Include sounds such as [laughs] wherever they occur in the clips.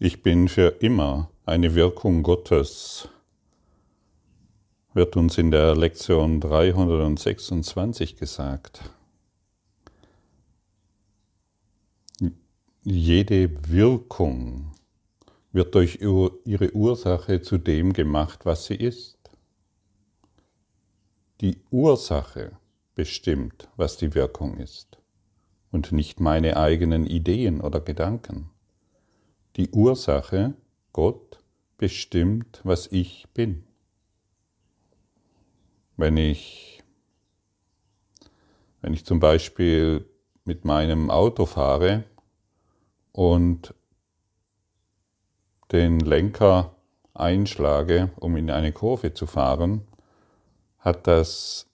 Ich bin für immer eine Wirkung Gottes, wird uns in der Lektion 326 gesagt. Jede Wirkung wird durch ihre Ursache zu dem gemacht, was sie ist. Die Ursache bestimmt, was die Wirkung ist und nicht meine eigenen Ideen oder Gedanken. Die Ursache, Gott, bestimmt, was ich bin. Wenn ich, wenn ich zum Beispiel mit meinem Auto fahre und den Lenker einschlage, um in eine Kurve zu fahren, hat das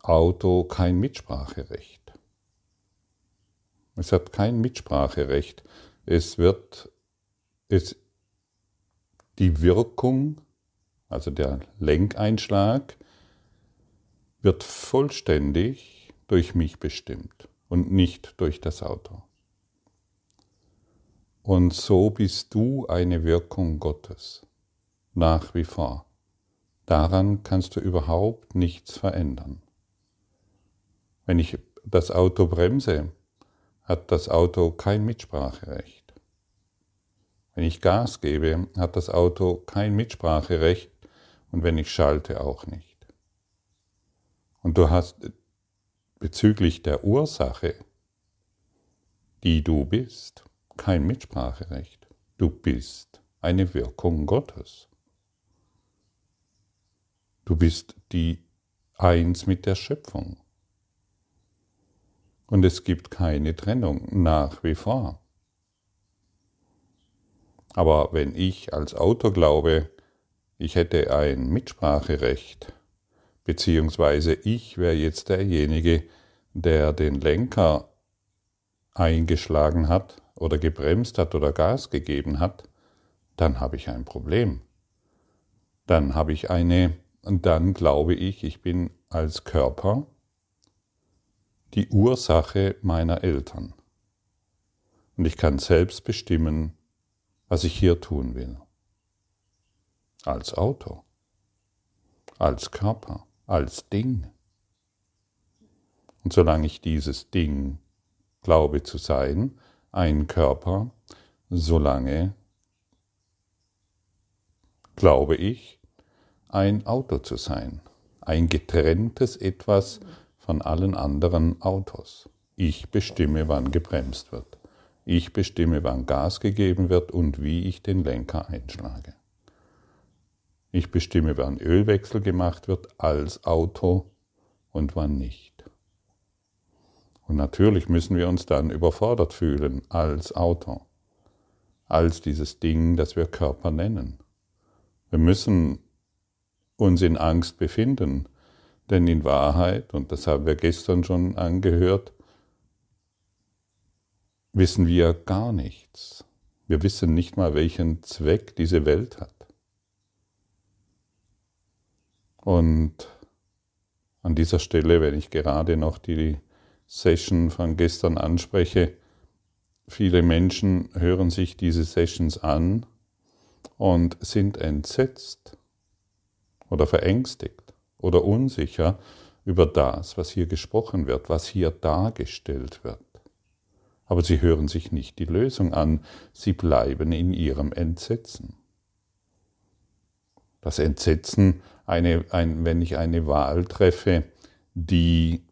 Auto kein Mitspracherecht. Es hat kein Mitspracherecht. Es wird, es, die Wirkung, also der Lenkeinschlag, wird vollständig durch mich bestimmt und nicht durch das Auto. Und so bist du eine Wirkung Gottes, nach wie vor. Daran kannst du überhaupt nichts verändern. Wenn ich das Auto bremse, hat das Auto kein Mitspracherecht. Wenn ich Gas gebe, hat das Auto kein Mitspracherecht und wenn ich schalte auch nicht. Und du hast bezüglich der Ursache, die du bist, kein Mitspracherecht. Du bist eine Wirkung Gottes. Du bist die Eins mit der Schöpfung. Und es gibt keine Trennung nach wie vor. Aber wenn ich als Autor glaube, ich hätte ein Mitspracherecht, beziehungsweise ich wäre jetzt derjenige, der den Lenker eingeschlagen hat oder gebremst hat oder Gas gegeben hat, dann habe ich ein Problem. Dann habe ich eine, dann glaube ich, ich bin als Körper die Ursache meiner Eltern. Und ich kann selbst bestimmen, was ich hier tun will. Als Auto, als Körper, als Ding. Und solange ich dieses Ding glaube zu sein, ein Körper, solange glaube ich, ein Auto zu sein, ein getrenntes etwas, von allen anderen Autos. Ich bestimme, wann gebremst wird. Ich bestimme, wann Gas gegeben wird und wie ich den Lenker einschlage. Ich bestimme, wann Ölwechsel gemacht wird als Auto und wann nicht. Und natürlich müssen wir uns dann überfordert fühlen als Auto, als dieses Ding, das wir Körper nennen. Wir müssen uns in Angst befinden, denn in Wahrheit, und das haben wir gestern schon angehört, wissen wir gar nichts. Wir wissen nicht mal, welchen Zweck diese Welt hat. Und an dieser Stelle, wenn ich gerade noch die Session von gestern anspreche, viele Menschen hören sich diese Sessions an und sind entsetzt oder verängstigt oder unsicher über das, was hier gesprochen wird, was hier dargestellt wird. Aber sie hören sich nicht die Lösung an, sie bleiben in ihrem Entsetzen. Das Entsetzen, eine, ein, wenn ich eine Wahl treffe, die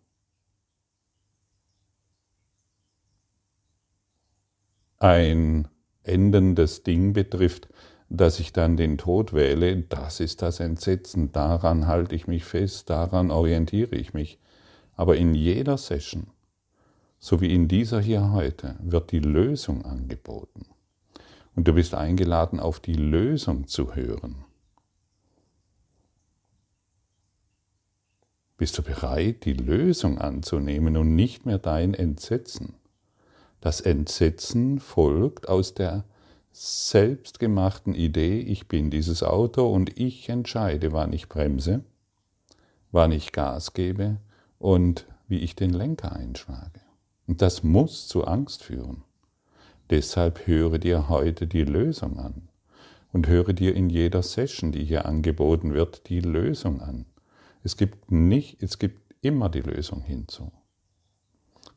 ein endendes Ding betrifft, dass ich dann den Tod wähle, das ist das Entsetzen, daran halte ich mich fest, daran orientiere ich mich. Aber in jeder Session, so wie in dieser hier heute, wird die Lösung angeboten. Und du bist eingeladen, auf die Lösung zu hören. Bist du bereit, die Lösung anzunehmen und nicht mehr dein Entsetzen? Das Entsetzen folgt aus der selbstgemachten Idee, ich bin dieses Auto und ich entscheide, wann ich bremse, wann ich Gas gebe und wie ich den Lenker einschlage. Und das muss zu Angst führen. Deshalb höre dir heute die Lösung an und höre dir in jeder Session, die hier angeboten wird, die Lösung an. Es gibt nicht, es gibt immer die Lösung hinzu.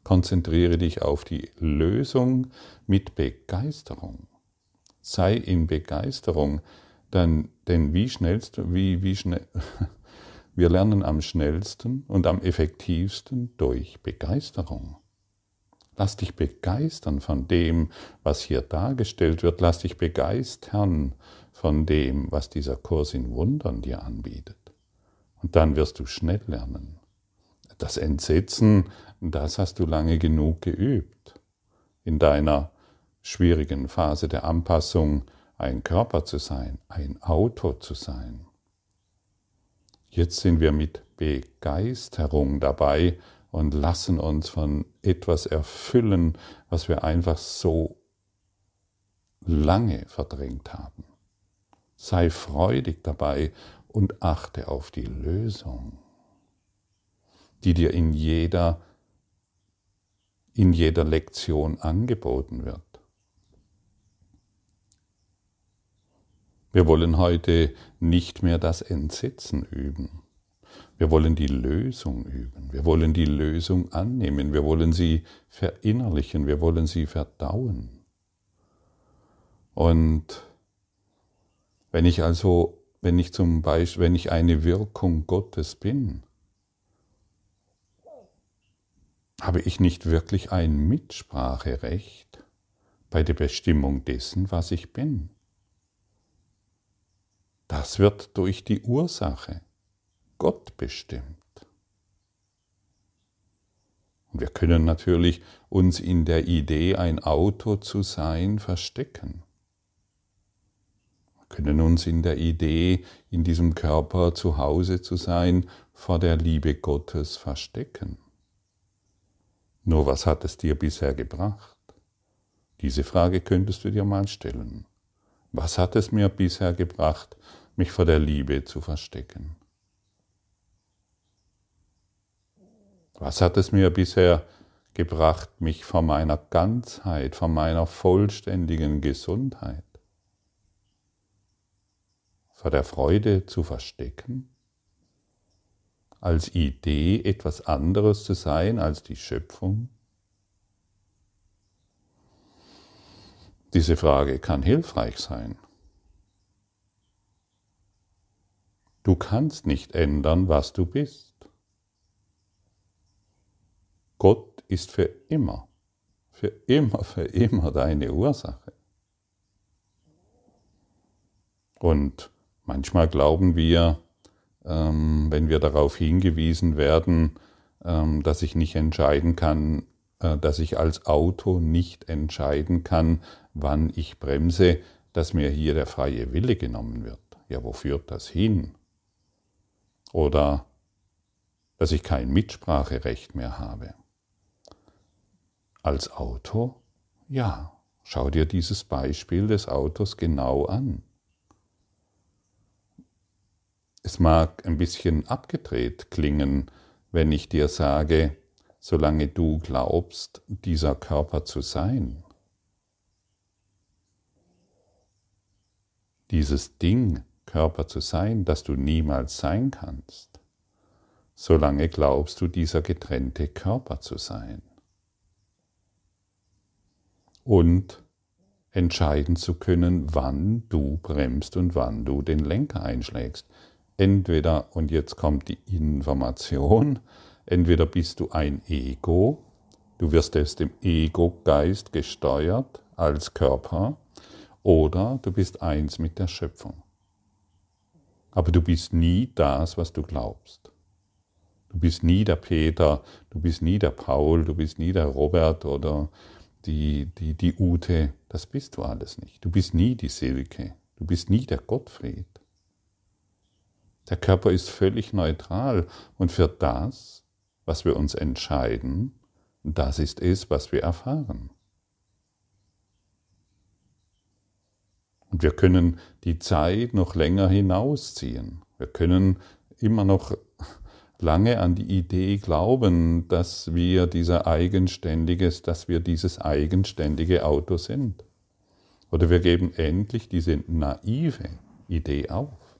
Konzentriere dich auf die Lösung mit Begeisterung. Sei in Begeisterung, denn, denn wie schnellst, wie, wie schnell, [laughs] wir lernen am schnellsten und am effektivsten durch Begeisterung. Lass dich begeistern von dem, was hier dargestellt wird. Lass dich begeistern von dem, was dieser Kurs in Wundern dir anbietet. Und dann wirst du schnell lernen. Das Entsetzen, das hast du lange genug geübt. In deiner schwierigen Phase der Anpassung, ein Körper zu sein, ein Auto zu sein. Jetzt sind wir mit Begeisterung dabei, und lassen uns von etwas erfüllen, was wir einfach so lange verdrängt haben. Sei freudig dabei und achte auf die Lösung, die dir in jeder, in jeder Lektion angeboten wird. Wir wollen heute nicht mehr das Entsetzen üben. Wir wollen die Lösung üben. Wir wollen die Lösung annehmen. Wir wollen sie verinnerlichen. Wir wollen sie verdauen. Und wenn ich also, wenn ich zum Beispiel, wenn ich eine Wirkung Gottes bin, habe ich nicht wirklich ein Mitspracherecht bei der Bestimmung dessen, was ich bin. Das wird durch die Ursache Gott bestimmt. Und wir können natürlich uns in der Idee, ein Auto zu sein, verstecken. Wir können uns in der Idee, in diesem Körper zu Hause zu sein, vor der Liebe Gottes verstecken. Nur was hat es dir bisher gebracht? Diese Frage könntest du dir mal stellen. Was hat es mir bisher gebracht, mich vor der Liebe zu verstecken? Was hat es mir bisher gebracht, mich von meiner Ganzheit, von meiner vollständigen Gesundheit, vor der Freude zu verstecken? Als Idee etwas anderes zu sein als die Schöpfung? Diese Frage kann hilfreich sein. Du kannst nicht ändern, was du bist. Gott ist für immer, für immer, für immer deine Ursache. Und manchmal glauben wir, ähm, wenn wir darauf hingewiesen werden, ähm, dass ich nicht entscheiden kann, äh, dass ich als Auto nicht entscheiden kann, wann ich bremse, dass mir hier der freie Wille genommen wird. Ja, wo führt das hin? Oder dass ich kein Mitspracherecht mehr habe. Als Auto? Ja, schau dir dieses Beispiel des Autos genau an. Es mag ein bisschen abgedreht klingen, wenn ich dir sage, solange du glaubst, dieser Körper zu sein, dieses Ding Körper zu sein, das du niemals sein kannst, solange glaubst du, dieser getrennte Körper zu sein und entscheiden zu können, wann du bremst und wann du den Lenker einschlägst. Entweder, und jetzt kommt die Information, [laughs] entweder bist du ein Ego, du wirst aus dem Ego-Geist gesteuert als Körper, oder du bist eins mit der Schöpfung. Aber du bist nie das, was du glaubst. Du bist nie der Peter, du bist nie der Paul, du bist nie der Robert oder die, die, die Ute, das bist du alles nicht. Du bist nie die Silke, du bist nie der Gottfried. Der Körper ist völlig neutral und für das, was wir uns entscheiden, das ist es, was wir erfahren. Und wir können die Zeit noch länger hinausziehen. Wir können immer noch lange an die Idee glauben, dass wir dieser eigenständiges, dass wir dieses eigenständige Auto sind. Oder wir geben endlich diese naive Idee auf.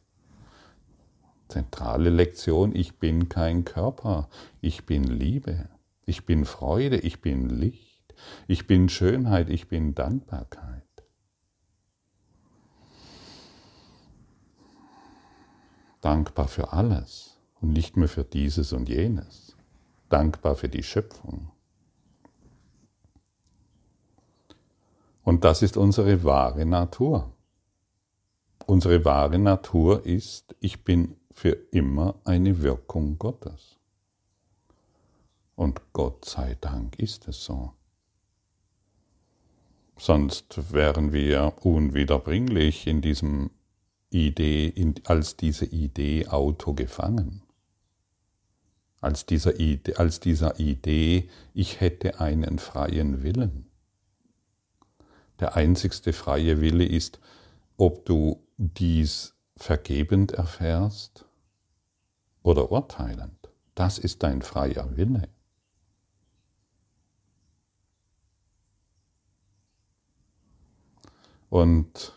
Zentrale Lektion, ich bin kein Körper, ich bin Liebe, ich bin Freude, ich bin Licht, ich bin Schönheit, ich bin Dankbarkeit. Dankbar für alles und nicht mehr für dieses und jenes. Dankbar für die Schöpfung. Und das ist unsere wahre Natur. Unsere wahre Natur ist, ich bin für immer eine Wirkung Gottes. Und Gott sei Dank ist es so. Sonst wären wir unwiederbringlich in diesem Idee, als diese Idee Auto gefangen. Als dieser, Idee, als dieser Idee, ich hätte einen freien Willen. Der einzigste freie Wille ist, ob du dies vergebend erfährst oder urteilend. Das ist dein freier Wille. Und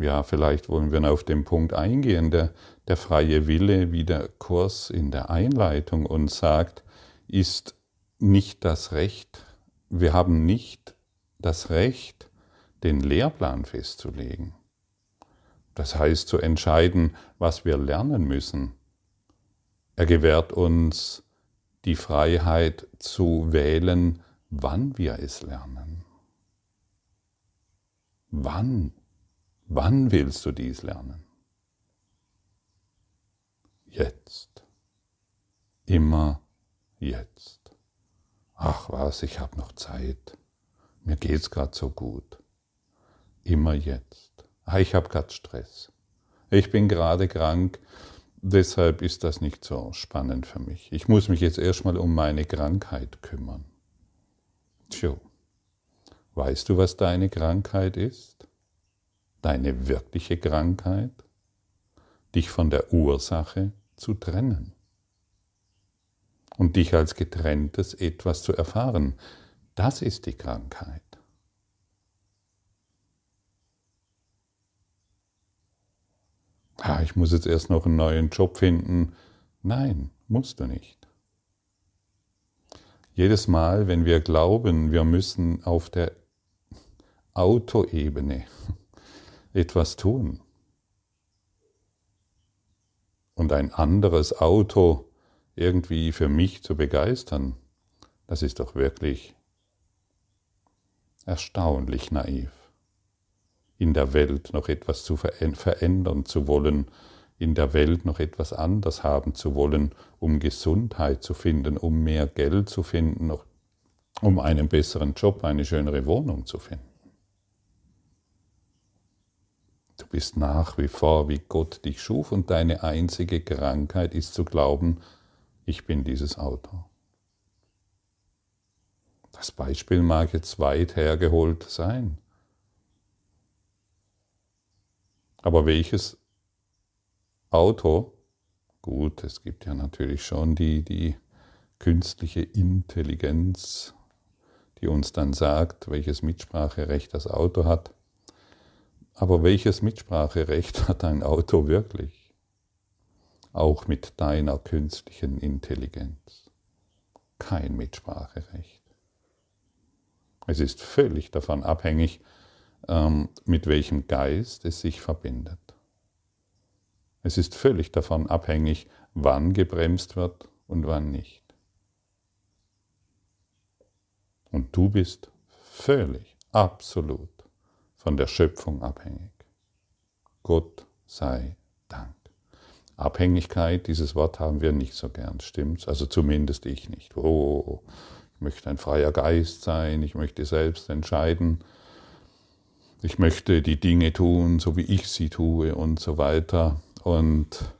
ja, vielleicht wollen wir auf den Punkt eingehen, der, der freie Wille, wie der Kurs in der Einleitung uns sagt, ist nicht das Recht, wir haben nicht das Recht, den Lehrplan festzulegen. Das heißt zu entscheiden, was wir lernen müssen. Er gewährt uns die Freiheit zu wählen, wann wir es lernen. Wann? Wann willst du dies lernen? Jetzt. Immer jetzt. Ach was, ich habe noch Zeit. Mir geht's gerade so gut. Immer jetzt. Ah, ich habe gerade Stress. Ich bin gerade krank, deshalb ist das nicht so spannend für mich. Ich muss mich jetzt erstmal um meine Krankheit kümmern. Tjo, weißt du, was deine Krankheit ist? Deine wirkliche Krankheit? Dich von der Ursache zu trennen und dich als getrenntes etwas zu erfahren. Das ist die Krankheit. ah, ich muss jetzt erst noch einen neuen Job finden. Nein, musst du nicht. Jedes Mal, wenn wir glauben, wir müssen auf der Autoebene etwas tun und ein anderes Auto irgendwie für mich zu begeistern, das ist doch wirklich erstaunlich naiv in der Welt noch etwas zu verändern zu wollen, in der Welt noch etwas anders haben zu wollen, um Gesundheit zu finden, um mehr Geld zu finden, um einen besseren Job, eine schönere Wohnung zu finden. Du bist nach wie vor, wie Gott dich schuf und deine einzige Krankheit ist zu glauben, ich bin dieses Auto. Das Beispiel mag jetzt weit hergeholt sein, Aber welches Auto, gut, es gibt ja natürlich schon die, die künstliche Intelligenz, die uns dann sagt, welches Mitspracherecht das Auto hat. Aber welches Mitspracherecht [laughs] hat ein Auto wirklich? Auch mit deiner künstlichen Intelligenz. Kein Mitspracherecht. Es ist völlig davon abhängig, ähm, mit welchem Geist es sich verbindet. Es ist völlig davon abhängig, wann gebremst wird und wann nicht. Und du bist völlig, absolut von der Schöpfung abhängig. Gott sei Dank. Abhängigkeit, dieses Wort haben wir nicht so gern, stimmt's? Also zumindest ich nicht. Oh, ich möchte ein freier Geist sein, ich möchte selbst entscheiden. Ich möchte die Dinge tun, so wie ich sie tue und so weiter. Und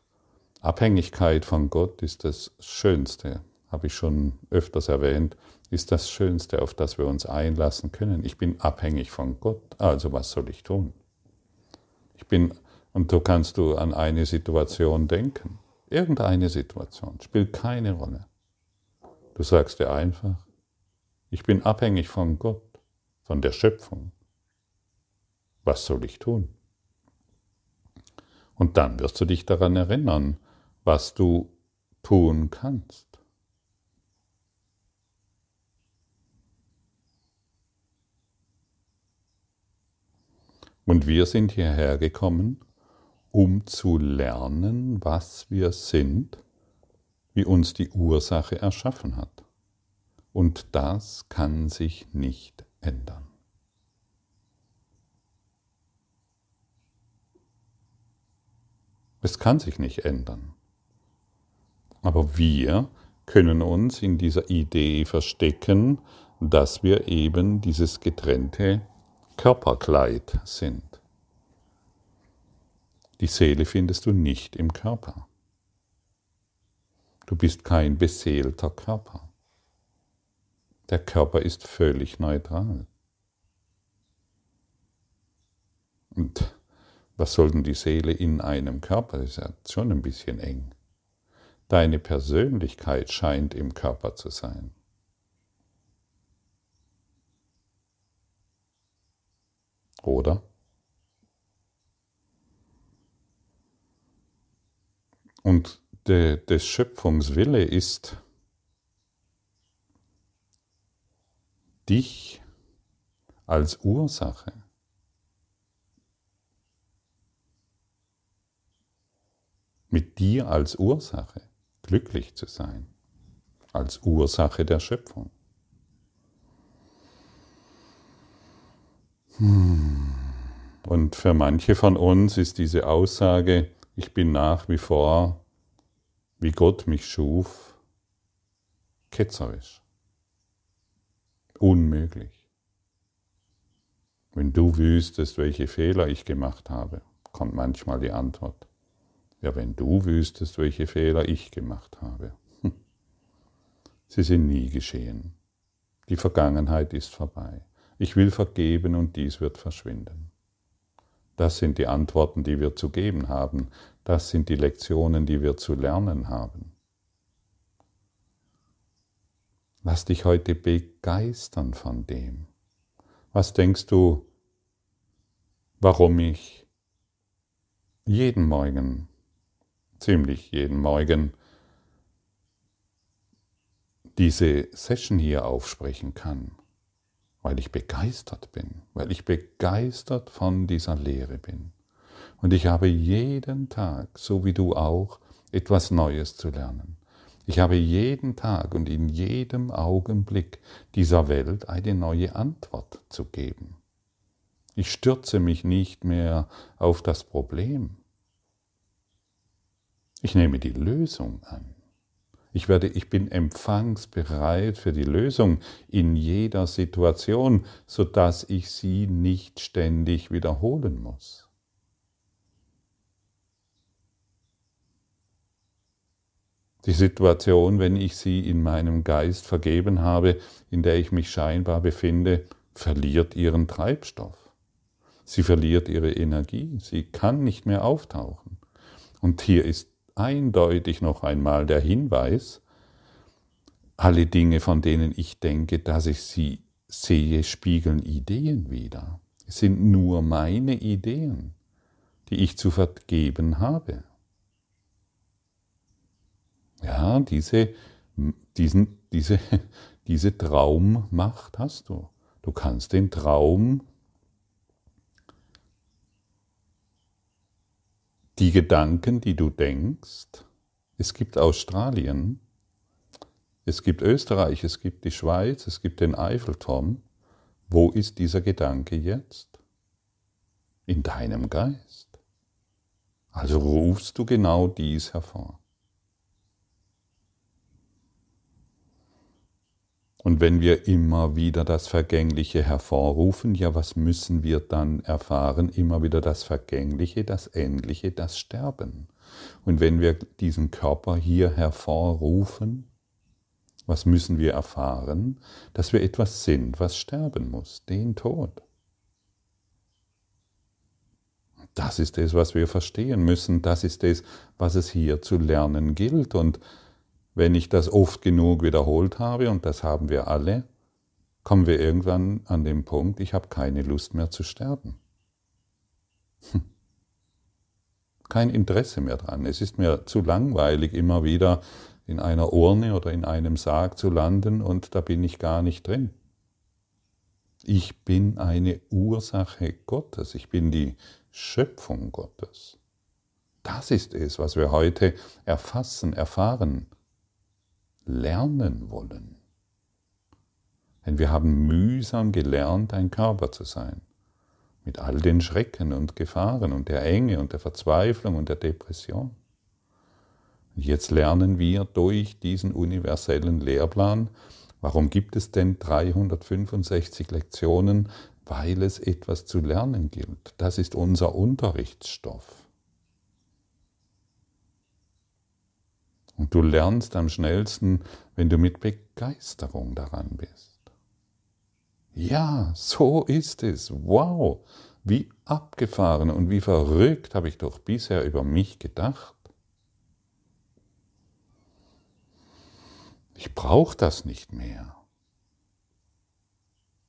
Abhängigkeit von Gott ist das Schönste, habe ich schon öfters erwähnt, ist das Schönste, auf das wir uns einlassen können. Ich bin abhängig von Gott, also was soll ich tun? Ich bin, und so kannst du an eine Situation denken. Irgendeine Situation spielt keine Rolle. Du sagst dir einfach, ich bin abhängig von Gott, von der Schöpfung. Was soll ich tun? Und dann wirst du dich daran erinnern, was du tun kannst. Und wir sind hierher gekommen, um zu lernen, was wir sind, wie uns die Ursache erschaffen hat. Und das kann sich nicht ändern. Es kann sich nicht ändern. Aber wir können uns in dieser Idee verstecken, dass wir eben dieses getrennte Körperkleid sind. Die Seele findest du nicht im Körper. Du bist kein beseelter Körper. Der Körper ist völlig neutral. Und was soll denn die Seele in einem Körper? Das ist ja schon ein bisschen eng. Deine Persönlichkeit scheint im Körper zu sein. Oder? Und de, des Schöpfungswille ist, dich als Ursache mit dir als Ursache glücklich zu sein, als Ursache der Schöpfung. Und für manche von uns ist diese Aussage, ich bin nach wie vor, wie Gott mich schuf, ketzerisch. Unmöglich. Wenn du wüsstest, welche Fehler ich gemacht habe, kommt manchmal die Antwort. Ja, wenn du wüsstest, welche Fehler ich gemacht habe. Hm. Sie sind nie geschehen. Die Vergangenheit ist vorbei. Ich will vergeben und dies wird verschwinden. Das sind die Antworten, die wir zu geben haben. Das sind die Lektionen, die wir zu lernen haben. Lass dich heute begeistern von dem. Was denkst du, warum ich jeden Morgen ziemlich jeden Morgen diese Session hier aufsprechen kann, weil ich begeistert bin, weil ich begeistert von dieser Lehre bin. Und ich habe jeden Tag, so wie du auch, etwas Neues zu lernen. Ich habe jeden Tag und in jedem Augenblick dieser Welt eine neue Antwort zu geben. Ich stürze mich nicht mehr auf das Problem, ich nehme die Lösung an. Ich, werde, ich bin empfangsbereit für die Lösung in jeder Situation, sodass ich sie nicht ständig wiederholen muss. Die Situation, wenn ich sie in meinem Geist vergeben habe, in der ich mich scheinbar befinde, verliert ihren Treibstoff. Sie verliert ihre Energie, sie kann nicht mehr auftauchen. Und hier ist eindeutig noch einmal der Hinweis, alle Dinge, von denen ich denke, dass ich sie sehe, spiegeln Ideen wider. Es sind nur meine Ideen, die ich zu vergeben habe. Ja, diese, diesen, diese, [laughs] diese Traummacht hast du. Du kannst den Traum die Gedanken, die du denkst. Es gibt Australien, es gibt Österreich, es gibt die Schweiz, es gibt den Eiffelturm. Wo ist dieser Gedanke jetzt? In deinem Geist. Also rufst du genau dies hervor. Und wenn wir immer wieder das Vergängliche hervorrufen, ja, was müssen wir dann erfahren? Immer wieder das Vergängliche, das Endliche, das Sterben. Und wenn wir diesen Körper hier hervorrufen, was müssen wir erfahren? Dass wir etwas sind, was sterben muss, den Tod. Das ist es, was wir verstehen müssen. Das ist es, was es hier zu lernen gilt. Und wenn ich das oft genug wiederholt habe, und das haben wir alle, kommen wir irgendwann an den Punkt, ich habe keine Lust mehr zu sterben. Hm. Kein Interesse mehr dran. Es ist mir zu langweilig, immer wieder in einer Urne oder in einem Sarg zu landen und da bin ich gar nicht drin. Ich bin eine Ursache Gottes. Ich bin die Schöpfung Gottes. Das ist es, was wir heute erfassen, erfahren, lernen wollen. Denn wir haben mühsam gelernt, ein Körper zu sein. Mit all den Schrecken und Gefahren und der Enge und der Verzweiflung und der Depression. Und jetzt lernen wir durch diesen universellen Lehrplan, warum gibt es denn 365 Lektionen? Weil es etwas zu lernen gilt. Das ist unser Unterrichtsstoff. Und du lernst am schnellsten, wenn du mit Begeisterung daran bist. Ja, so ist es. Wow, wie abgefahren und wie verrückt habe ich doch bisher über mich gedacht. Ich brauche das nicht mehr.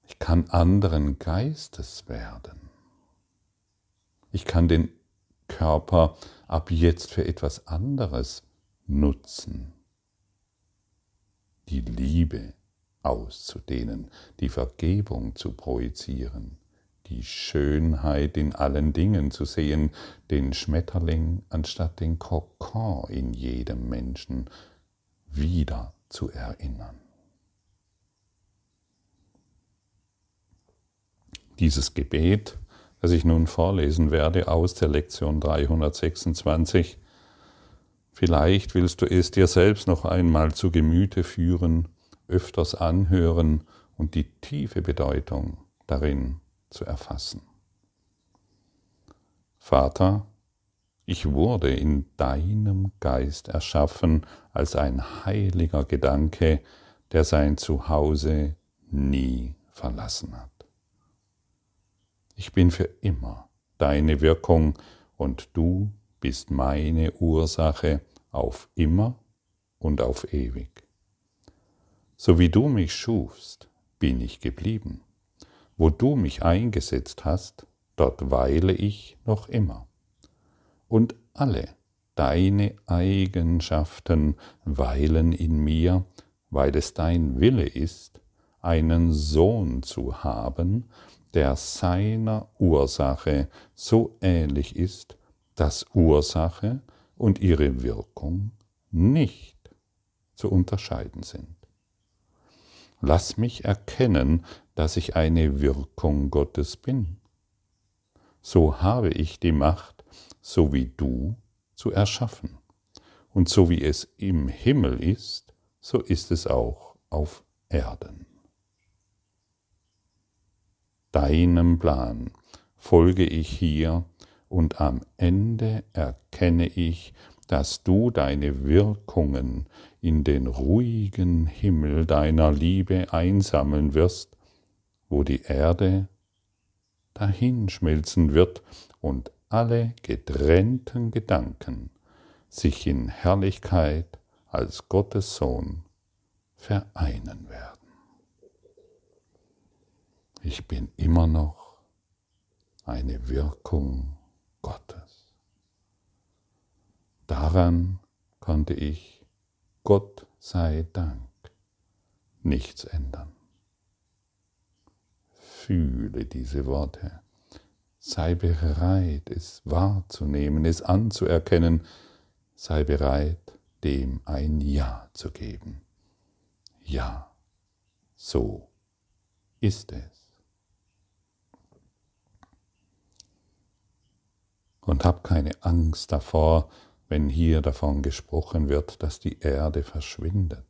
Ich kann anderen Geistes werden. Ich kann den Körper ab jetzt für etwas anderes nutzen, die Liebe auszudehnen, die Vergebung zu projizieren, die Schönheit in allen Dingen zu sehen, den Schmetterling anstatt den Kokon in jedem Menschen wieder zu erinnern. Dieses Gebet, das ich nun vorlesen werde aus der Lektion 326, Vielleicht willst du es dir selbst noch einmal zu Gemüte führen, öfters anhören und die tiefe Bedeutung darin zu erfassen. Vater, ich wurde in deinem Geist erschaffen als ein heiliger Gedanke, der sein Zuhause nie verlassen hat. Ich bin für immer deine Wirkung und du bist meine Ursache auf immer und auf ewig. So wie du mich schufst, bin ich geblieben. Wo du mich eingesetzt hast, dort weile ich noch immer. Und alle deine Eigenschaften weilen in mir, weil es dein Wille ist, einen Sohn zu haben, der seiner Ursache so ähnlich ist, dass Ursache und ihre Wirkung nicht zu unterscheiden sind. Lass mich erkennen, dass ich eine Wirkung Gottes bin. So habe ich die Macht, so wie du, zu erschaffen. Und so wie es im Himmel ist, so ist es auch auf Erden. Deinem Plan folge ich hier und am Ende erkenne ich, dass du deine Wirkungen in den ruhigen Himmel deiner Liebe einsammeln wirst, wo die Erde dahinschmelzen wird und alle getrennten Gedanken sich in Herrlichkeit als Gottes Sohn vereinen werden. Ich bin immer noch eine Wirkung Gottes. Daran konnte ich, Gott sei Dank, nichts ändern. Fühle diese Worte. Sei bereit, es wahrzunehmen, es anzuerkennen. Sei bereit, dem ein Ja zu geben. Ja, so ist es. Und hab keine Angst davor, wenn hier davon gesprochen wird, dass die Erde verschwindet.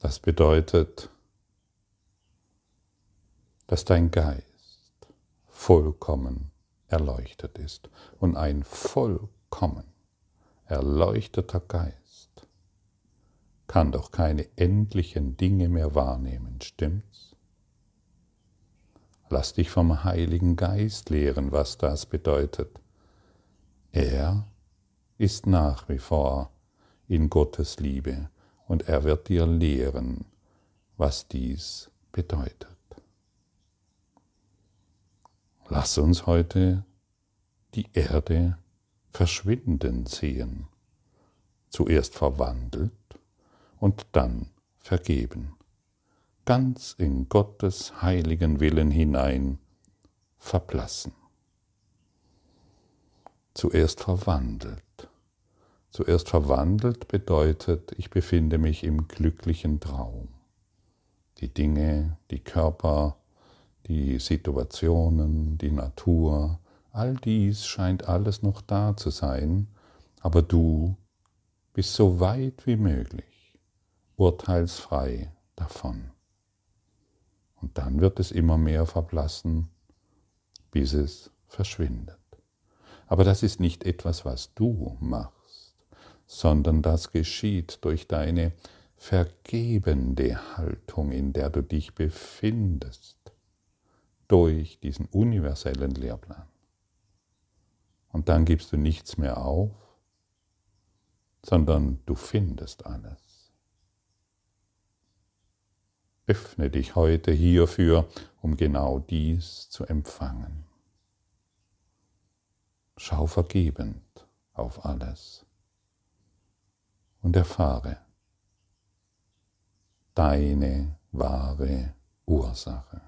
Das bedeutet, dass dein Geist vollkommen erleuchtet ist. Und ein vollkommen erleuchteter Geist kann doch keine endlichen Dinge mehr wahrnehmen, stimmt's? Lass dich vom Heiligen Geist lehren, was das bedeutet. Er ist nach wie vor in Gottes Liebe und er wird dir lehren, was dies bedeutet. Lass uns heute die Erde verschwinden sehen, zuerst verwandelt und dann vergeben ganz in Gottes heiligen Willen hinein verblassen. Zuerst verwandelt. Zuerst verwandelt bedeutet, ich befinde mich im glücklichen Traum. Die Dinge, die Körper, die Situationen, die Natur, all dies scheint alles noch da zu sein, aber du bist so weit wie möglich urteilsfrei davon. Und dann wird es immer mehr verblassen, bis es verschwindet. Aber das ist nicht etwas, was du machst, sondern das geschieht durch deine vergebende Haltung, in der du dich befindest, durch diesen universellen Lehrplan. Und dann gibst du nichts mehr auf, sondern du findest alles. Öffne dich heute hierfür, um genau dies zu empfangen. Schau vergebend auf alles und erfahre deine wahre Ursache.